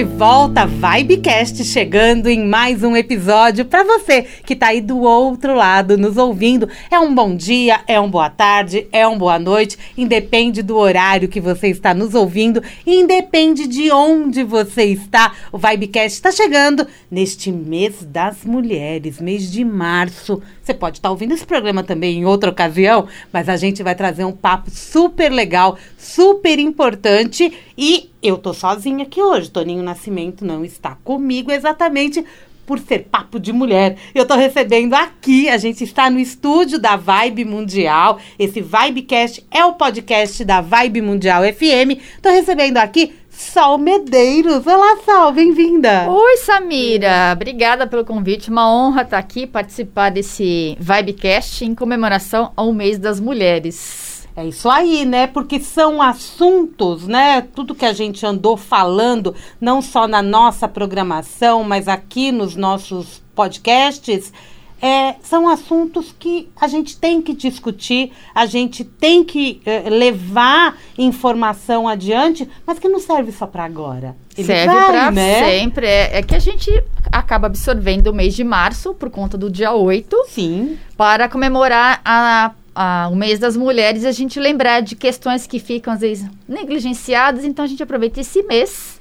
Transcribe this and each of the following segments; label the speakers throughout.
Speaker 1: De volta, Vibecast, chegando em mais um episódio para você que tá aí do outro lado nos ouvindo. É um bom dia, é uma boa tarde, é uma boa noite, independe do horário que você está nos ouvindo, independe de onde você está. O Vibecast está chegando neste mês das mulheres, mês de março. Você pode estar ouvindo esse programa também em outra ocasião, mas a gente vai trazer um papo super legal, super importante e eu tô sozinha aqui hoje. Toninho Nascimento não está comigo exatamente por ser papo de mulher. Eu tô recebendo aqui, a gente está no estúdio da Vibe Mundial. Esse Vibecast é o podcast da Vibe Mundial FM. Tô recebendo aqui Sol Medeiros. Olá, Sol, bem-vinda.
Speaker 2: Oi, Samira. Obrigada pelo convite. Uma honra estar aqui, participar desse Vibecast em comemoração ao mês das mulheres.
Speaker 1: É isso aí, né? Porque são assuntos, né? Tudo que a gente andou falando, não só na nossa programação, mas aqui nos nossos podcasts, é, são assuntos que a gente tem que discutir, a gente tem que é, levar informação adiante, mas que não serve só para agora.
Speaker 2: Ele serve para né? sempre. É, é, que a gente acaba absorvendo o mês de março, por conta do dia 8.
Speaker 1: Sim.
Speaker 2: Para comemorar a a, o mês das mulheres, a gente lembrar de questões que ficam, às vezes, negligenciadas. Então, a gente aproveita esse mês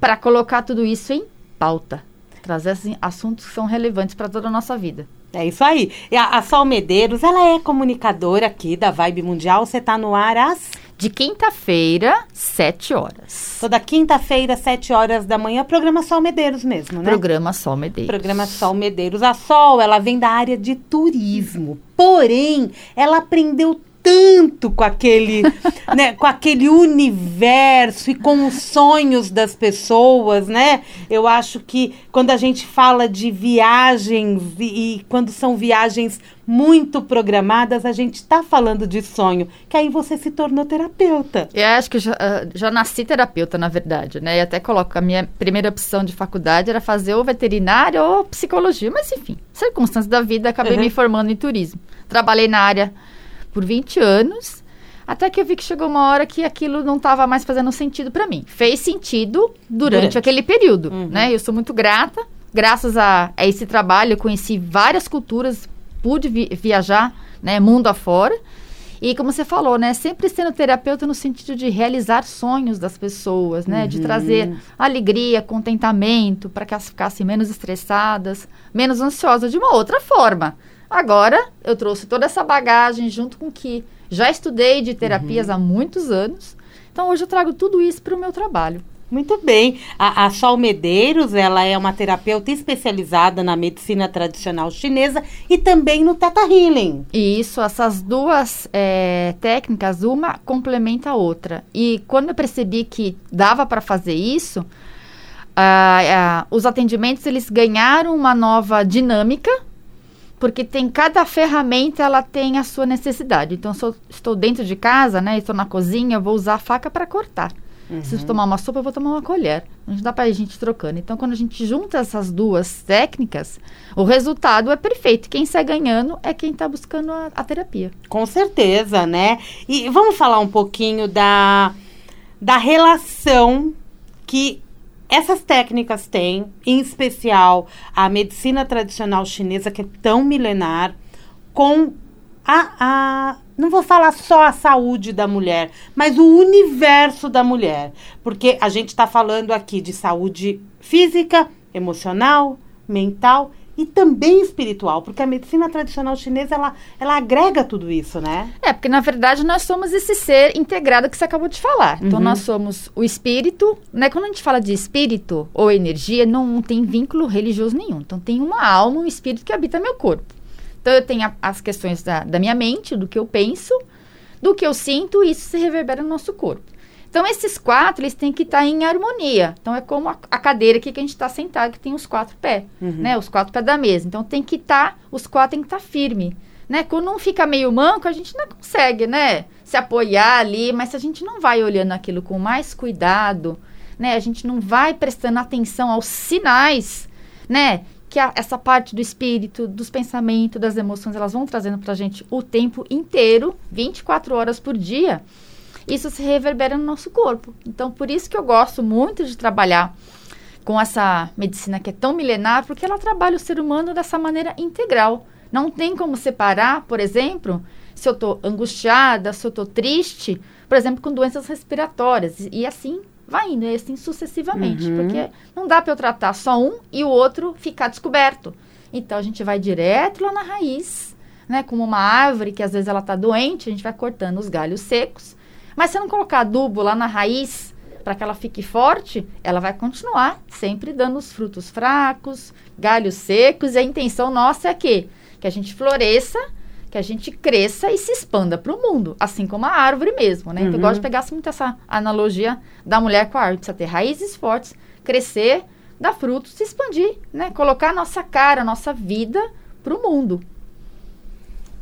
Speaker 2: para colocar tudo isso em pauta. Trazer assim, assuntos que são relevantes para toda a nossa vida.
Speaker 1: É isso aí. E a, a Sol Medeiros, ela é comunicadora aqui da Vibe Mundial. Você está no ar às
Speaker 2: de quinta-feira, sete horas.
Speaker 1: Toda quinta-feira, sete horas da manhã, programa Sol Medeiros mesmo, né?
Speaker 2: Programa Sol Medeiros.
Speaker 1: Programa Sol Medeiros. A Sol, ela vem da área de turismo. Porém, ela aprendeu tanto com aquele, né, com aquele universo e com os sonhos das pessoas, né? Eu acho que quando a gente fala de viagens e, e quando são viagens muito programadas, a gente está falando de sonho, que aí você se tornou terapeuta.
Speaker 2: Eu acho que já, uh, já nasci terapeuta, na verdade, né? E até coloco a minha primeira opção de faculdade era fazer ou veterinária ou psicologia, mas enfim, circunstâncias da vida, acabei uhum. me formando em turismo. Trabalhei na área por 20 anos, até que eu vi que chegou uma hora que aquilo não estava mais fazendo sentido para mim. Fez sentido durante, durante. aquele período, uhum. né? Eu sou muito grata. Graças a, a, esse trabalho, eu conheci várias culturas, pude vi viajar, né, mundo afora. E como você falou, né, sempre sendo terapeuta no sentido de realizar sonhos das pessoas, né, uhum. de trazer alegria, contentamento, para que elas ficassem menos estressadas, menos ansiosas de uma outra forma. Agora, eu trouxe toda essa bagagem junto com que já estudei de terapias uhum. há muitos anos. Então, hoje eu trago tudo isso para o meu trabalho.
Speaker 1: Muito bem. A, a Sol Medeiros, ela é uma terapeuta especializada na medicina tradicional chinesa e também no Theta Healing.
Speaker 2: Isso, essas duas é, técnicas, uma complementa a outra. E quando eu percebi que dava para fazer isso, ah, ah, os atendimentos eles ganharam uma nova dinâmica porque tem cada ferramenta ela tem a sua necessidade. Então, se eu estou dentro de casa, né, estou na cozinha, eu vou usar a faca para cortar. Uhum. Se eu tomar uma sopa, eu vou tomar uma colher. Não dá para a gente trocando. Então, quando a gente junta essas duas técnicas, o resultado é perfeito. Quem sai ganhando é quem está buscando a, a, terapia.
Speaker 1: Com certeza, né? E vamos falar um pouquinho da, da relação que essas técnicas têm, em especial a medicina tradicional chinesa, que é tão milenar, com a, a, não vou falar só a saúde da mulher, mas o universo da mulher. Porque a gente está falando aqui de saúde física, emocional, mental e também espiritual, porque a medicina tradicional chinesa ela, ela agrega tudo isso, né?
Speaker 2: É, porque na verdade nós somos esse ser integrado que você acabou de falar. Então uhum. nós somos o espírito, né? Quando a gente fala de espírito ou energia, não tem vínculo religioso nenhum. Então tem uma alma, um espírito que habita meu corpo. Então eu tenho a, as questões da, da minha mente, do que eu penso, do que eu sinto, e isso se reverbera no nosso corpo. Então, esses quatro, eles têm que estar em harmonia. Então, é como a, a cadeira aqui que a gente está sentado, que tem os quatro pés,
Speaker 1: Uhum.
Speaker 2: né? Os quatro pés da mesa. Então, tem que estar, os quatro tem que estar firme, né? Quando um fica meio manco, a gente não consegue, né? Se apoiar ali, mas se a gente não vai olhando aquilo com mais cuidado, né? A gente não vai prestando atenção aos sinais, né? Que a- essa parte do espírito, dos pensamentos, das emoções, elas vão trazendo pra gente o tempo inteiro, 24 horas por dia. Isso se reverbera no nosso corpo. Então, por isso que eu gosto muito de trabalhar com essa medicina que é tão milenar, porque ela trabalha o ser humano dessa maneira integral. Não tem como separar, por exemplo, se eu estou angustiada, se eu estou triste, por exemplo, com doenças respiratórias. E, assim vai indo, e assim sucessivamente.
Speaker 1: Uhum.
Speaker 2: Porque não dá para eu tratar só um e o outro ficar descoberto. Então a gente vai direto lá na raiz, né? Como uma árvore que às vezes ela está doente, a gente vai cortando os galhos secos. Mas se eu não colocar adubo lá na raiz para que ela fique forte, ela vai continuar sempre dando os frutos fracos, galhos secos. E a intenção nossa é que, que a gente floresça, que a gente cresça e se expanda para o mundo, assim como a árvore mesmo, né? Então, eu
Speaker 1: Uhum.
Speaker 2: gosto de pegar muito essa analogia da mulher com a árvore. Precisa ter raízes fortes, crescer, dar frutos, se expandir, né? Colocar a nossa cara, a nossa vida para o mundo.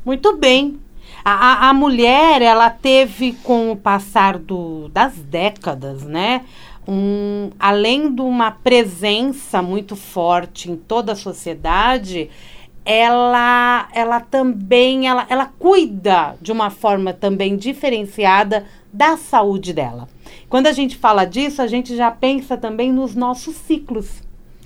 Speaker 1: Muito bem. A, a, mulher, ela teve, com o passar do, das décadas, né? Um, além de uma presença muito forte em toda a sociedade, ela, ela também ela, ela cuida de uma forma também diferenciada da saúde dela. Quando a gente fala disso, a gente já pensa também nos nossos ciclos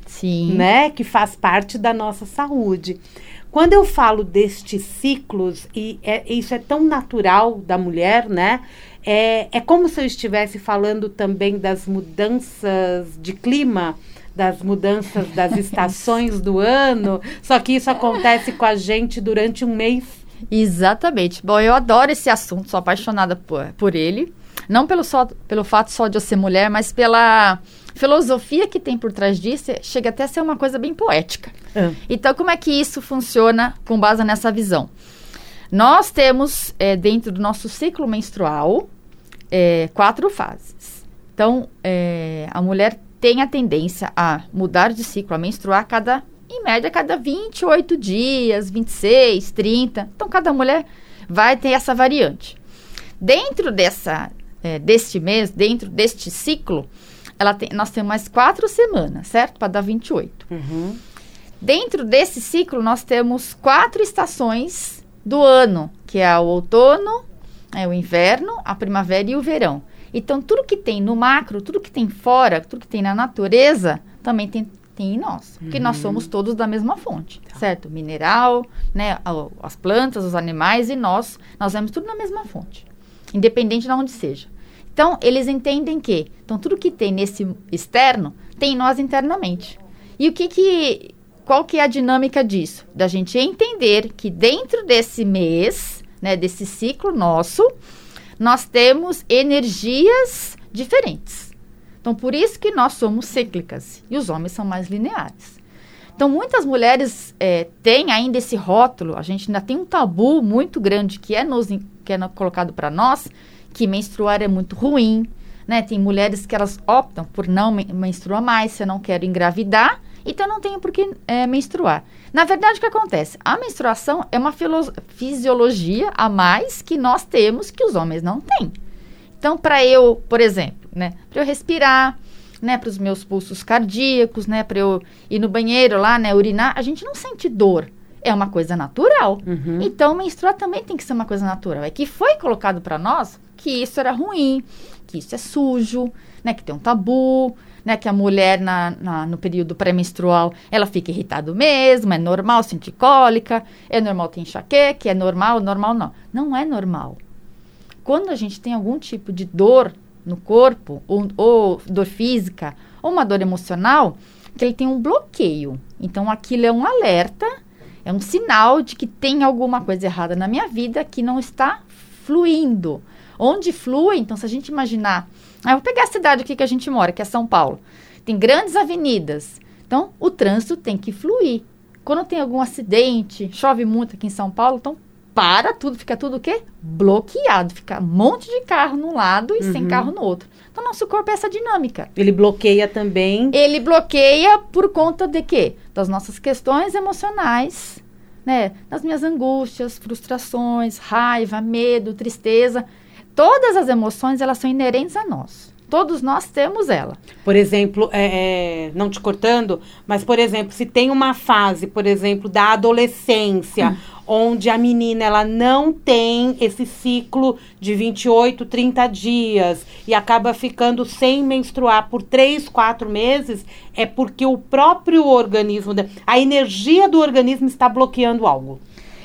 Speaker 2: Sim.
Speaker 1: né, que faz parte da nossa saúde. Quando eu falo destes ciclos, e é- isso é tão natural da mulher, né? É, é como se eu estivesse falando também das mudanças de clima, das mudanças das estações do ano, só que isso acontece com a gente durante um mês.
Speaker 2: Exatamente. Bom, eu adoro esse assunto, sou apaixonada por, por ele. Não pelo, só, pelo fato só de eu ser mulher, mas pela filosofia que tem por trás disso. Chega até a ser uma coisa bem poética. Então, como é que isso funciona com base nessa visão? Nós temos, é, dentro do nosso ciclo menstrual, é, quatro fases. Então, é, a mulher tem a tendência a mudar de ciclo, a menstruar a cada, em média, cada 28 dias, 26, 30. Então, cada mulher vai ter essa variante. Dentro dessa, é, deste mês, dentro deste ciclo, ela tem, nós temos mais quatro semanas, certo? Para dar 28.
Speaker 1: Uhum.
Speaker 2: Dentro desse ciclo, nós temos quatro estações do ano, que é o outono, é o inverno, a primavera e o verão. Então, tudo que tem no macro, tudo que tem fora, tudo que tem na natureza, também tem, tem em nós. Porque nós somos todos da mesma fonte, certo? Mineral, né, as plantas, os animais e nós, nós vemos tudo na mesma fonte. Independente de onde seja. Então, eles entendem que, então, tudo que tem nesse externo, tem em nós internamente. E o que que, qual que é a dinâmica disso? Da gente entender que dentro desse mês, né, desse ciclo nosso, nós temos energias diferentes. Então, por isso que nós somos cíclicas e os homens são mais lineares. Então, muitas mulheres eh, têm ainda esse rótulo, a gente ainda tem um tabu muito grande que é, nos, que é colocado para nós, que menstruar é muito ruim, né? Tem mulheres que elas optam por não men- menstruar mais, se eu não quero engravidar, então não tenho por que eh, menstruar. Na verdade, o que acontece? A menstruação é uma fisiologia a mais que nós temos que os homens não têm. Então, para eu, por exemplo, né, para eu respirar, né, para os meus pulsos cardíacos, né, para eu ir no banheiro lá, né, urinar, a gente não sente dor. É uma coisa natural.
Speaker 1: Uhum.
Speaker 2: Então, menstruar também tem que ser uma coisa natural. É que foi colocado para nós que isso era ruim, que isso é sujo, né, que tem um tabu, né, que a mulher na, na- no período pré-menstrual ela fica irritada mesmo, é normal sentir cólica, é normal ter enxaqueca, é normal, normal não. Não é normal. Quando a gente tem algum tipo de dor no corpo, ou, ou dor física, ou uma dor emocional, que ele tem um bloqueio. Então, aquilo é um alerta, é um sinal de que tem alguma coisa errada na minha vida que não está fluindo. Onde flui, então, se a gente imaginar. Ah, eu vou pegar a cidade aqui que a gente mora, que é São Paulo. Tem grandes avenidas. Então, o trânsito tem que fluir. Quando tem algum acidente, chove muito aqui em São Paulo, então para tudo, fica tudo o quê? Bloqueado. Fica um monte de carro num lado e sem
Speaker 1: Uhum.
Speaker 2: carro no outro. Então, nosso corpo é essa dinâmica.
Speaker 1: Ele bloqueia também.
Speaker 2: Ele bloqueia por conta de quê? Das nossas questões emocionais, né? Das minhas angústias, frustrações, raiva, medo, tristeza. Todas as emoções, elas são inerentes a nós. Todos nós temos ela.
Speaker 1: Por exemplo, é, é, não te cortando, mas, por exemplo, se tem uma fase, por exemplo, da adolescência, onde a menina ela não tem esse ciclo de 28, 30 dias e acaba ficando sem menstruar por 3, 4 meses, é porque o próprio organismo, a energia do organismo está bloqueando algo.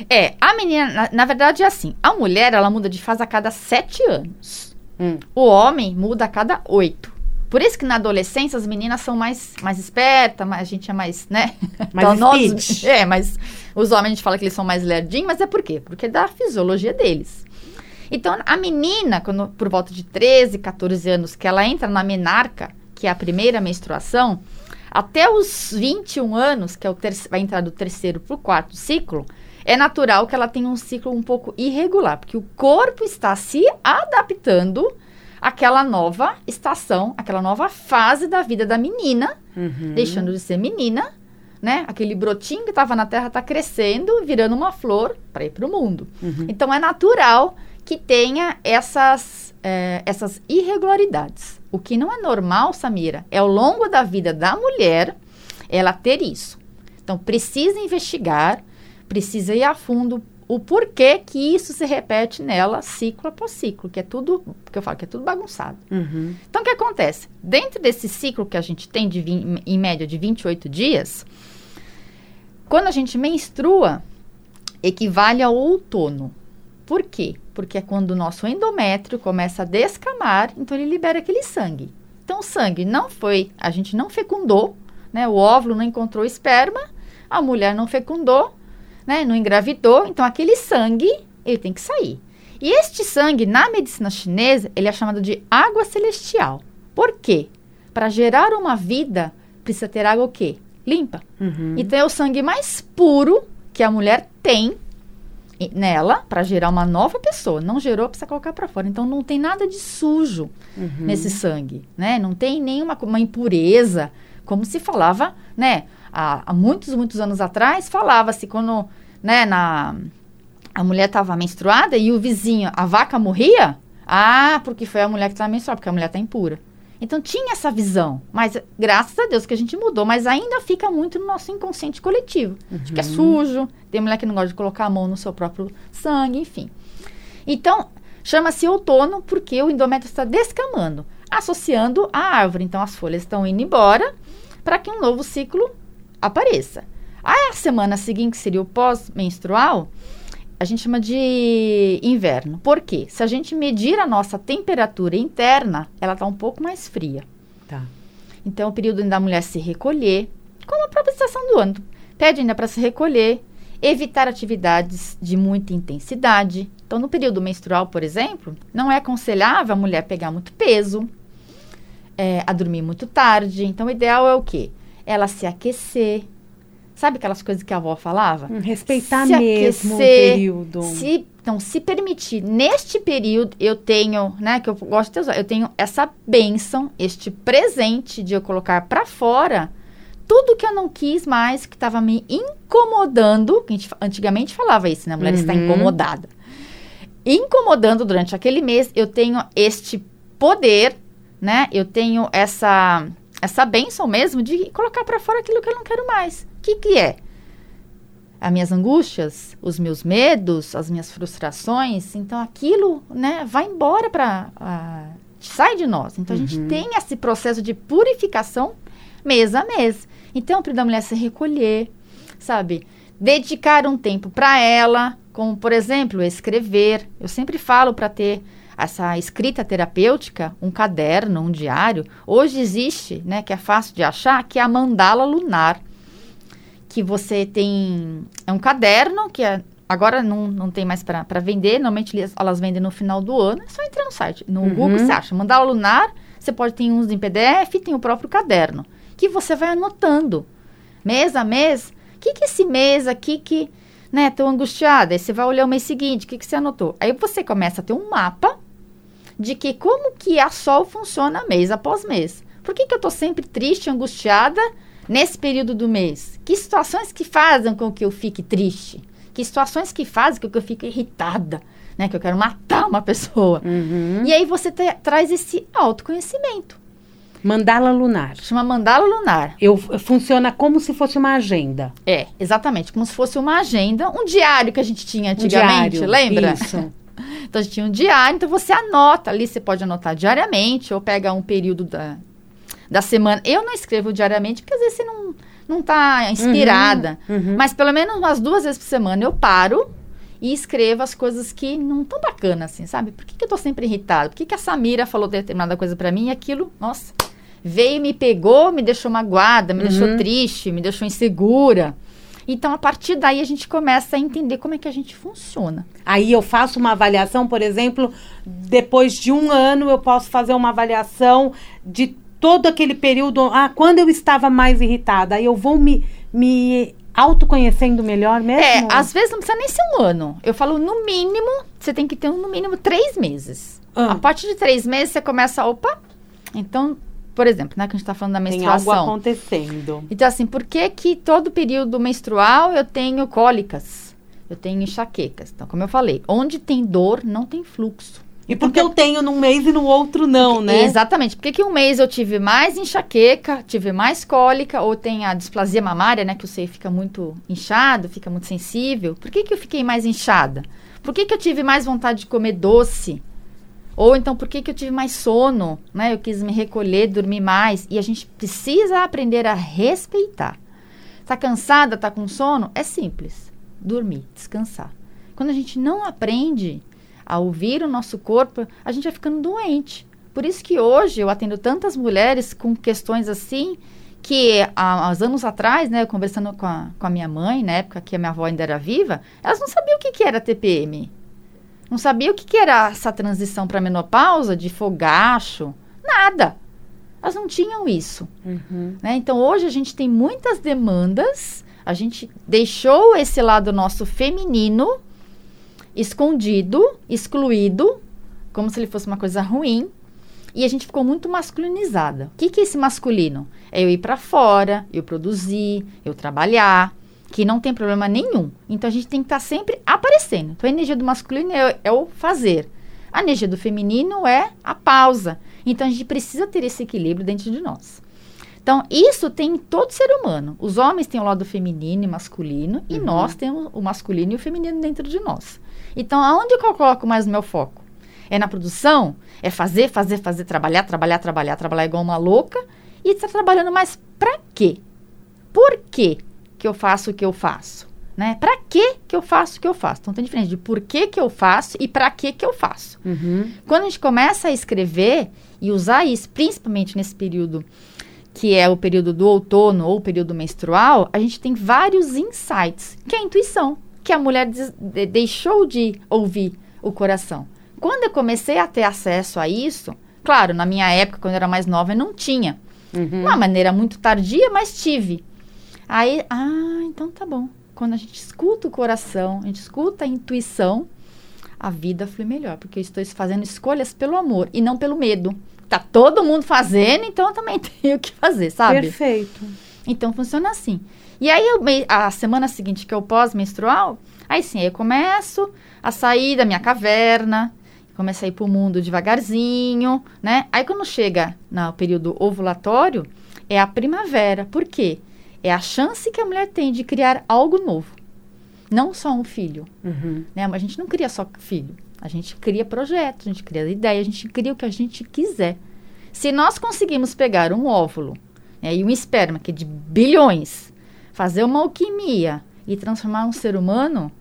Speaker 2: É, a menina, na, na verdade, é assim. A mulher, ela muda de fase a cada sete anos.
Speaker 1: Hum.
Speaker 2: O homem muda a cada oito. Por isso que na adolescência as meninas são mais, mais espertas, mais, a gente é mais, né?
Speaker 1: Mais
Speaker 2: Então, nós-. É, mas os homens a gente fala que eles são mais lerdinhos, mas é por quê? Porque é da fisiologia deles. Então, a menina, quando por volta de 13, 14 anos, que ela entra na menarca, que é a primeira menstruação, até os 21 anos, que é o vai entrar do terceiro para o quarto ciclo, é natural que ela tenha um ciclo um pouco irregular, porque o corpo está se adaptando àquela nova estação, àquela nova fase da vida da menina,
Speaker 1: Uhum.
Speaker 2: deixando de ser menina, né? Aquele brotinho que estava na terra está crescendo, virando uma flor para ir para o mundo.
Speaker 1: Uhum.
Speaker 2: Então é natural que tenha essas, eh, essas irregularidades. O que não é normal, Samira, é ao longo da vida da mulher ela ter isso. Então precisa investigar, precisa ir a fundo o porquê que isso se repete nela ciclo após ciclo, que é tudo, que eu falo que é tudo bagunçado.
Speaker 1: Uhum.
Speaker 2: Então, o que acontece? Dentro desse ciclo que a gente tem, de em média de 28 dias, quando a gente menstrua, equivale ao outono. Por quê? Porque é quando o nosso endométrio começa a descamar, então ele libera aquele sangue. Então, o sangue não foi, a gente não fecundou, né? O óvulo não encontrou esperma, a mulher não fecundou, né? Não engravidou, então aquele sangue, ele tem que sair. E este sangue, na medicina chinesa, ele é chamado de água celestial. Por quê? Para gerar uma vida, precisa ter água o quê? Limpa.
Speaker 1: Uhum.
Speaker 2: Então é o sangue mais puro que a mulher tem nela para gerar uma nova pessoa. Não gerou, precisa colocar para fora. Então não tem nada de sujo
Speaker 1: Uhum.
Speaker 2: nesse sangue, né? Não tem nenhuma uma impureza, como se falava, né? Há, há muitos, muitos anos atrás, falava-se quando, né, na, a mulher estava menstruada e o vizinho, a vaca morria, ah, porque foi a mulher que estava menstruada, porque a mulher está impura. Então tinha essa visão, mas graças a Deus que a gente mudou, mas ainda fica muito no nosso inconsciente coletivo. De que é sujo, tem mulher que não gosta de colocar a mão no seu próprio sangue, enfim. Então, chama-se outono porque o endométrio está descamando, associando a árvore. Então, as folhas estão indo embora para que um novo ciclo apareça. A semana seguinte, que seria o pós-menstrual, a gente chama de inverno. Por quê? Se a gente medir a nossa temperatura interna, ela está um pouco mais fria.
Speaker 1: Tá.
Speaker 2: Então, o período da mulher se recolher, como a própria estação do ano. Pede ainda para se recolher, evitar atividades de muita intensidade. Então, no período menstrual, por exemplo, não é aconselhável a mulher pegar muito peso, é, a dormir muito tarde. Então, o ideal é o quê? Ela se aquecer. Sabe aquelas coisas que a avó falava?
Speaker 1: Hum, Respeitar
Speaker 2: Se
Speaker 1: mesmo o
Speaker 2: aquecer,
Speaker 1: período.
Speaker 2: Se, então, se permitir, neste período, eu tenho, né, que eu gosto de usar, eu tenho essa bênção, este presente de eu colocar para fora tudo que eu não quis mais, que estava me incomodando, que a gente antigamente falava isso, né, a mulher está
Speaker 1: Uhum.
Speaker 2: incomodada. Incomodando durante aquele mês, eu tenho este poder, né, eu tenho essa, essa bênção mesmo de colocar para fora aquilo que eu não quero mais. O que que é? as minhas angústias, os meus medos, as minhas frustrações, então aquilo, né, vai embora para sai de nós. Então a gente tem esse processo de purificação mês a mês. Então, para da mulher se recolher, sabe? Dedicar um tempo para ela, como por exemplo, escrever. Eu sempre falo para ter essa escrita terapêutica, um caderno, um diário. Hoje existe, né, que é fácil de achar, que é a mandala lunar que você tem. É um caderno que é, agora não, não tem mais para vender. Normalmente elas vendem no final do ano. É só entrar no site. No
Speaker 1: Uhum.
Speaker 2: Google você acha. Mandala lunar, você pode ter uns em PDF, tem o próprio caderno. Que você vai anotando mês a mês. O que, que esse mês aqui que. né, tô angustiada. Aí você vai olhar o mês seguinte, o que, que você anotou? Aí você começa a ter um mapa de que como que a Sol funciona mês após mês. Por que, que eu tô sempre triste, angustiada nesse período do mês? Que situações que fazem com que eu fique triste? Que situações que fazem com que eu fique irritada? Né, que eu quero matar uma pessoa.
Speaker 1: Uhum.
Speaker 2: E aí você te- traz esse autoconhecimento.
Speaker 1: Mandala lunar.
Speaker 2: Chama mandala lunar.
Speaker 1: Eu, funciona como se fosse uma agenda.
Speaker 2: É, exatamente, como se fosse uma agenda, um diário que a gente tinha
Speaker 1: Um
Speaker 2: antigamente,
Speaker 1: diário.
Speaker 2: lembra?
Speaker 1: Isso.
Speaker 2: Então a gente tinha um diário, então você anota ali, você pode anotar diariamente ou pega um período da, da semana. Eu não escrevo diariamente porque às vezes você não, não tá inspirada.
Speaker 1: Uhum.
Speaker 2: Mas pelo menos umas duas vezes por semana eu paro e escrevo as coisas que não tão bacanas assim, sabe? Por que, que eu tô sempre irritada? Por que, que a Samira falou determinada coisa pra mim e aquilo, nossa, veio, me pegou, me deixou magoada, me deixou
Speaker 1: Uhum.
Speaker 2: triste, me deixou insegura. Então, a partir daí, a gente começa a entender como é que a gente funciona.
Speaker 1: Aí eu faço uma avaliação, por exemplo, depois de um ano eu posso fazer uma avaliação de todo aquele período. Ah, quando eu estava mais irritada, aí eu vou me, me autoconhecendo melhor mesmo?
Speaker 2: É, às vezes não precisa nem ser um ano. Eu falo, no mínimo, você tem que ter no mínimo três meses.
Speaker 1: Ah.
Speaker 2: A partir de três meses, você começa, opa. Então, por exemplo, né, que a gente tá falando da
Speaker 1: Tem algo
Speaker 2: menstruação.
Speaker 1: acontecendo.
Speaker 2: Então, assim, por que que todo período menstrual eu tenho cólicas? Eu tenho enxaquecas. Então, como eu falei, onde tem dor, não tem fluxo.
Speaker 1: E porque eu tenho num mês e no outro não, né?
Speaker 2: Exatamente. Por que que um mês eu tive mais enxaqueca, tive mais cólica, ou tem a displasia mamária, né? Que o seio fica muito inchado, fica muito sensível. Por que que eu fiquei mais inchada? Por que que eu tive mais vontade de comer doce? Ou então, por que que eu tive mais sono, né? Eu quis me recolher, dormir mais. E a gente precisa aprender a respeitar. Tá cansada, tá com sono? É simples. Dormir, descansar. Quando a gente não aprende a ouvir o nosso corpo, a gente vai ficando doente. Por isso que hoje eu atendo tantas mulheres com questões assim, que há, há anos atrás, né, conversando com a, com a minha mãe, na época que a minha avó ainda era viva, elas não sabiam o que, que era TPM. Não sabiam o que, que era essa transição para menopausa, de fogacho, nada. Elas não tinham isso.
Speaker 1: Uhum.
Speaker 2: né? Então hoje a gente tem muitas demandas, a gente deixou esse lado nosso feminino escondido, excluído, como se ele fosse uma coisa ruim, e a gente ficou muito masculinizada. O que, que é esse masculino? É eu ir para fora, eu produzir, eu trabalhar, que não tem problema nenhum. Então a gente tem que estar sempre aparecendo. Então a energia do masculino é, é o fazer. A energia do feminino é a pausa. Então a gente precisa ter esse equilíbrio dentro de nós. Então, isso tem em todo ser humano. Os homens têm o lado feminino e masculino, e nós temos o masculino e o feminino dentro de nós. Então, aonde que eu coloco mais o meu foco? É na produção? É fazer, fazer, fazer, trabalhar, trabalhar, trabalhar, trabalhar igual uma louca? E está trabalhando mais para quê? Por quê que eu faço o que eu faço? Né? Para que que eu faço o que eu faço? Então, tem diferença de por que que eu faço e para que que eu faço.
Speaker 1: Uhum.
Speaker 2: Quando a gente começa a escrever e usar isso, principalmente nesse período que é o período do outono ou o período menstrual, a gente tem vários insights, que é a intuição, que a mulher deixou de ouvir o coração. Quando eu comecei a ter acesso a isso, claro, na minha época, quando eu era mais nova, eu não tinha.
Speaker 1: Uhum.
Speaker 2: Uma maneira muito tardia, mas tive. Aí, ah, então tá bom. Quando a gente escuta o coração, a gente escuta a intuição, a vida flui melhor, porque eu estou fazendo escolhas pelo amor e não pelo medo. Tá todo mundo fazendo, então eu também tenho que fazer, sabe?
Speaker 1: Perfeito.
Speaker 2: Então funciona assim. E aí eu a semana seguinte, que é o pós-menstrual, aí sim, aí eu começo a sair da minha caverna, começo a ir pro mundo devagarzinho, né? Aí quando chega no período ovulatório, é a primavera. Por quê? É a chance que a mulher tem de criar algo novo. Não só um filho,
Speaker 1: Uhum.
Speaker 2: né? Mas a gente não cria só filho. A gente cria projetos, a gente cria ideia, a gente cria o que a gente quiser. Se nós conseguimos pegar um óvulo né, e um esperma, que é de bilhões, fazer uma alquimia e transformar um ser humano,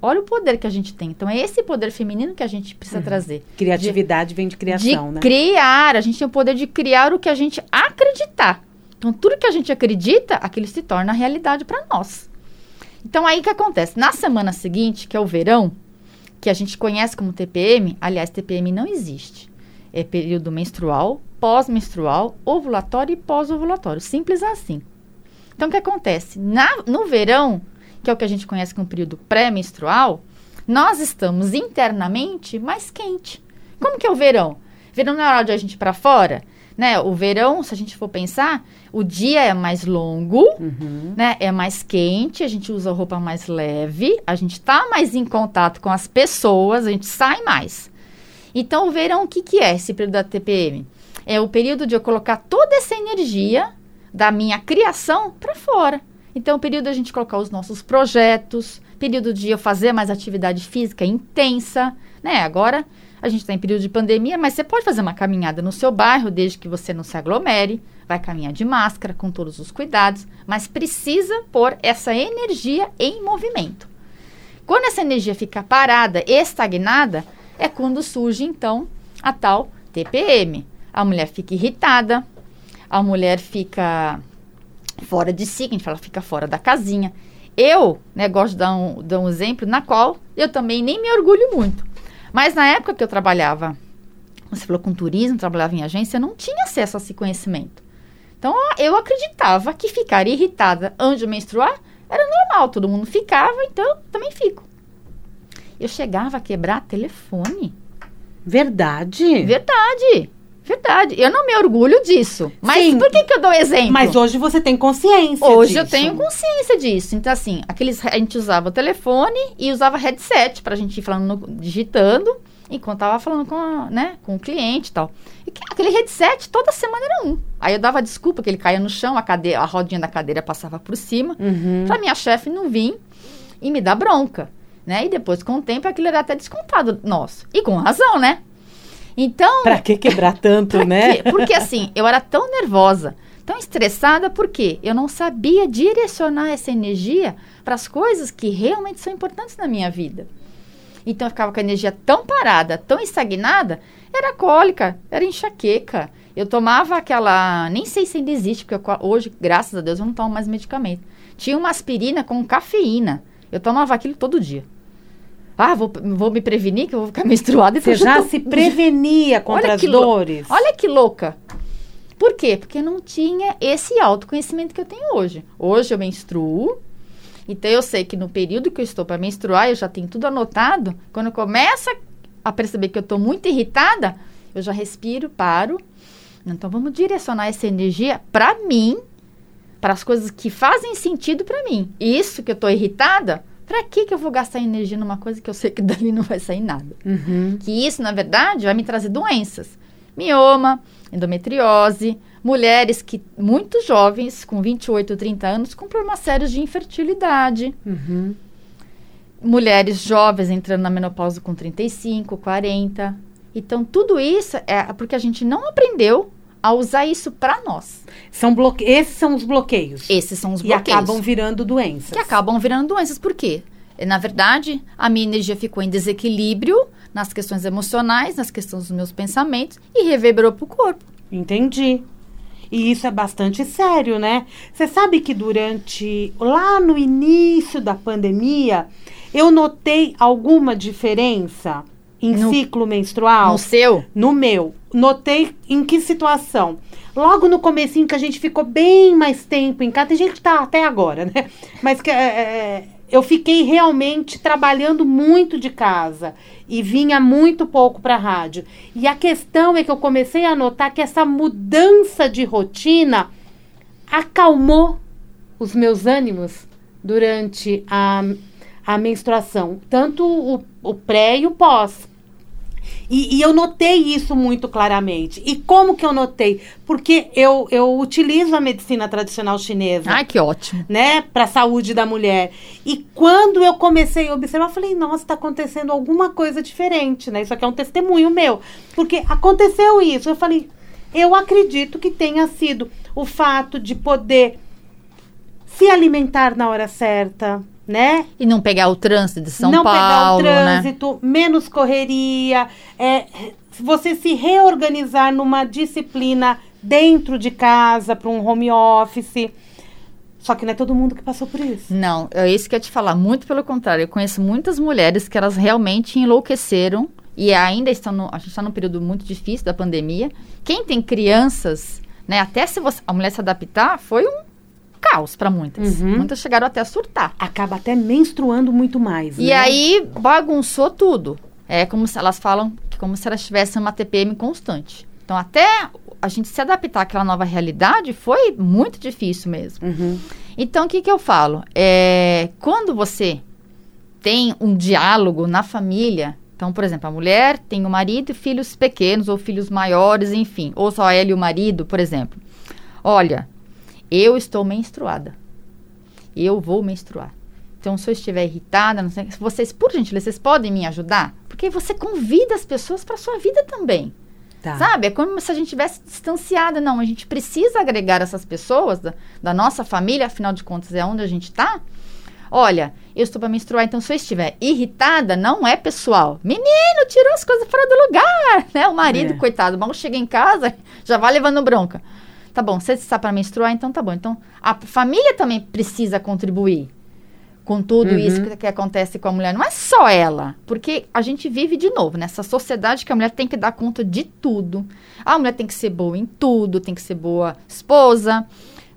Speaker 2: olha o poder que a gente tem. Então é esse poder feminino que a gente precisa trazer.
Speaker 1: Criatividade vem de criação,
Speaker 2: de
Speaker 1: né?
Speaker 2: criar, a gente tem o poder de criar o que a gente acreditar. Então tudo que a gente acredita, aquilo se torna realidade para nós. Então aí que acontece? Na semana seguinte, que é o verão, que a gente conhece como TPM, aliás, TPM não existe. É período menstrual, pós-menstrual, ovulatório e pós-ovulatório. Simples assim. Então o que acontece? Na, no verão, que é o que a gente conhece como período pré-menstrual, nós estamos internamente mais quente. Como que é o verão? Verão não é hora de a gente ir para fora? Né? O verão, se a gente for pensar, o dia é mais longo, uhum. né? É mais quente, a gente usa roupa mais leve, a gente está mais em contato com as pessoas, a gente sai mais. Então, o verão, o que, que é esse período da TPM? É o período de eu colocar toda essa energia da minha criação para fora. Então, o período de a gente colocar os nossos projetos, período de eu fazer mais atividade física intensa, né? Agora a gente está em período de pandemia, mas você pode fazer uma caminhada no seu bairro, desde que você não se aglomere, vai caminhar de máscara, com todos os cuidados, mas precisa pôr essa energia em movimento. Quando essa energia fica parada, estagnada, é quando surge então a tal TPM. A mulher fica irritada, a mulher fica fora de si, a gente fala, fica fora da casinha. Eu né, gosto de dar um, dar um exemplo na qual eu também nem me orgulho muito. Mas na época que eu trabalhava, você falou com turismo, trabalhava em agência, eu não tinha acesso a esse conhecimento. Então eu acreditava que ficar irritada antes de menstruar era normal, todo mundo ficava, então eu também fico. Eu chegava a quebrar telefone.
Speaker 1: Verdade?
Speaker 2: Verdade. Verdade. Eu não me orgulho disso. Mas Sim, por que, que eu dou exemplo?
Speaker 1: Mas hoje você tem consciência
Speaker 2: Hoje
Speaker 1: disso.
Speaker 2: eu tenho consciência disso. Então, assim, aqueles, a gente usava o telefone e usava headset pra gente ir falando, digitando, enquanto tava falando com, a, né, com o cliente e tal. E aquele headset, toda semana era um. Aí eu dava desculpa que ele caía no chão, a, cadeira, a rodinha da cadeira passava por cima, uhum. pra minha chefe não vir e me dar bronca. Né? E depois, com o tempo, aquilo era até descontado nosso. E com razão, né? Então.
Speaker 1: Pra que quebrar tanto, né?
Speaker 2: Porque assim, eu era tão nervosa, tão estressada, porque eu não sabia direcionar essa energia para as coisas que realmente são importantes na minha vida. Então eu ficava com a energia tão parada, tão estagnada, era cólica, era enxaqueca. Eu tomava aquela. Nem sei se ainda existe, porque eu, hoje, graças a Deus, eu não tomo mais medicamento. Tinha uma aspirina com cafeína. Eu tomava aquilo todo dia. Ah, vou, vou me prevenir que eu vou ficar menstruada.
Speaker 1: E Você já tô... se prevenia contra as dores.
Speaker 2: Olha que louca. Por quê? Porque não tinha esse autoconhecimento que eu tenho hoje. Hoje eu menstruo, então eu sei que no período que eu estou para menstruar, eu já tenho tudo anotado. Quando começa a perceber que eu estou muito irritada, eu já respiro, paro. Então vamos direcionar essa energia para mim, para as coisas que fazem sentido para mim. Isso que eu estou irritada, para que, que eu vou gastar energia numa coisa que eu sei que dali não vai sair nada? Uhum. Que isso, na verdade, vai me trazer doenças. Mioma, endometriose, mulheres que, muito jovens, com 28 ou 30 anos, com problemas sérios de infertilidade. Uhum. Mulheres jovens entrando na menopausa com 35, 40. Então, tudo isso é porque a gente não aprendeu a usar isso para nós.
Speaker 1: São bloque... Esses são os bloqueios.
Speaker 2: Esses são os bloqueios.
Speaker 1: E acabam virando doenças.
Speaker 2: Que acabam virando doenças. Por quê? Na verdade, a minha energia ficou em desequilíbrio nas questões emocionais, nas questões dos meus pensamentos e reverberou para o corpo.
Speaker 1: Entendi. E isso é bastante sério, né? Você sabe que durante, lá no início da pandemia, eu notei alguma diferença em no, ciclo menstrual?
Speaker 2: No seu?
Speaker 1: No meu. Notei em que situação? Logo no comecinho que a gente ficou bem mais tempo em casa, tem gente que tá até agora, né? Mas que é, é, eu fiquei realmente trabalhando muito de casa e vinha muito pouco para a rádio. E a questão é que eu comecei a notar que essa mudança de rotina acalmou os meus ânimos durante a, a menstruação, tanto o, o pré e o pós. E, e, eu notei isso muito claramente. E como que eu notei? Porque eu, eu utilizo a medicina tradicional chinesa.
Speaker 2: Ai, que ótimo.
Speaker 1: Né? Para a saúde da mulher. E quando eu comecei a observar, eu falei, nossa, está acontecendo alguma coisa diferente, né? Isso aqui é um testemunho meu. Porque aconteceu isso. Eu falei, eu acredito que tenha sido o fato de poder se alimentar na hora certa, né?
Speaker 2: E não pegar o trânsito de São
Speaker 1: não
Speaker 2: Paulo,
Speaker 1: Não pegar o né? trânsito, né? menos correria, é, você se reorganizar numa disciplina dentro de casa, para um home office. Só que não é todo mundo que passou por isso.
Speaker 2: Não, é isso que eu ia te falar. Muito pelo contrário. Eu conheço muitas mulheres que elas realmente enlouqueceram e ainda estão no, a gente está num período muito difícil da pandemia. Quem tem crianças, né, até se você, a mulher se adaptar, foi um caos para muitas.
Speaker 1: Uhum.
Speaker 2: Muitas chegaram até a surtar.
Speaker 1: Acaba até menstruando muito mais.
Speaker 2: E
Speaker 1: né?
Speaker 2: aí bagunçou tudo. É como se elas falam, que como se elas tivessem uma TPM constante. Então, até a gente se adaptar àquela nova realidade foi muito difícil mesmo.
Speaker 1: Uhum.
Speaker 2: Então, o que, que eu falo? É, quando você tem um diálogo na família, então, por exemplo, a mulher tem o marido e filhos pequenos ou filhos maiores, enfim, ou só ela e o marido, por exemplo. Olha, eu estou menstruada. Eu vou menstruar. Então, se eu estiver irritada, não sei, vocês, por gentileza, vocês podem me ajudar? Porque você convida as pessoas para sua vida também.
Speaker 1: Tá.
Speaker 2: Sabe? É como se a gente tivesse distanciada. Não, a gente precisa agregar essas pessoas da, da nossa família, afinal de contas, é onde a gente está. Olha, eu estou para menstruar, então se eu estiver irritada, não é pessoal. Menino, tirou as coisas fora do lugar, né? O marido,
Speaker 1: É.
Speaker 2: coitado, mal chega em casa, já vai levando bronca. Tá bom, você está para menstruar, então tá bom. Então, a família também precisa contribuir com tudo
Speaker 1: Uhum.
Speaker 2: isso que, que acontece com a mulher. Não é só ela, porque a gente vive de novo nessa sociedade que a mulher tem que dar conta de tudo. A mulher tem que ser boa em tudo, tem que ser boa esposa,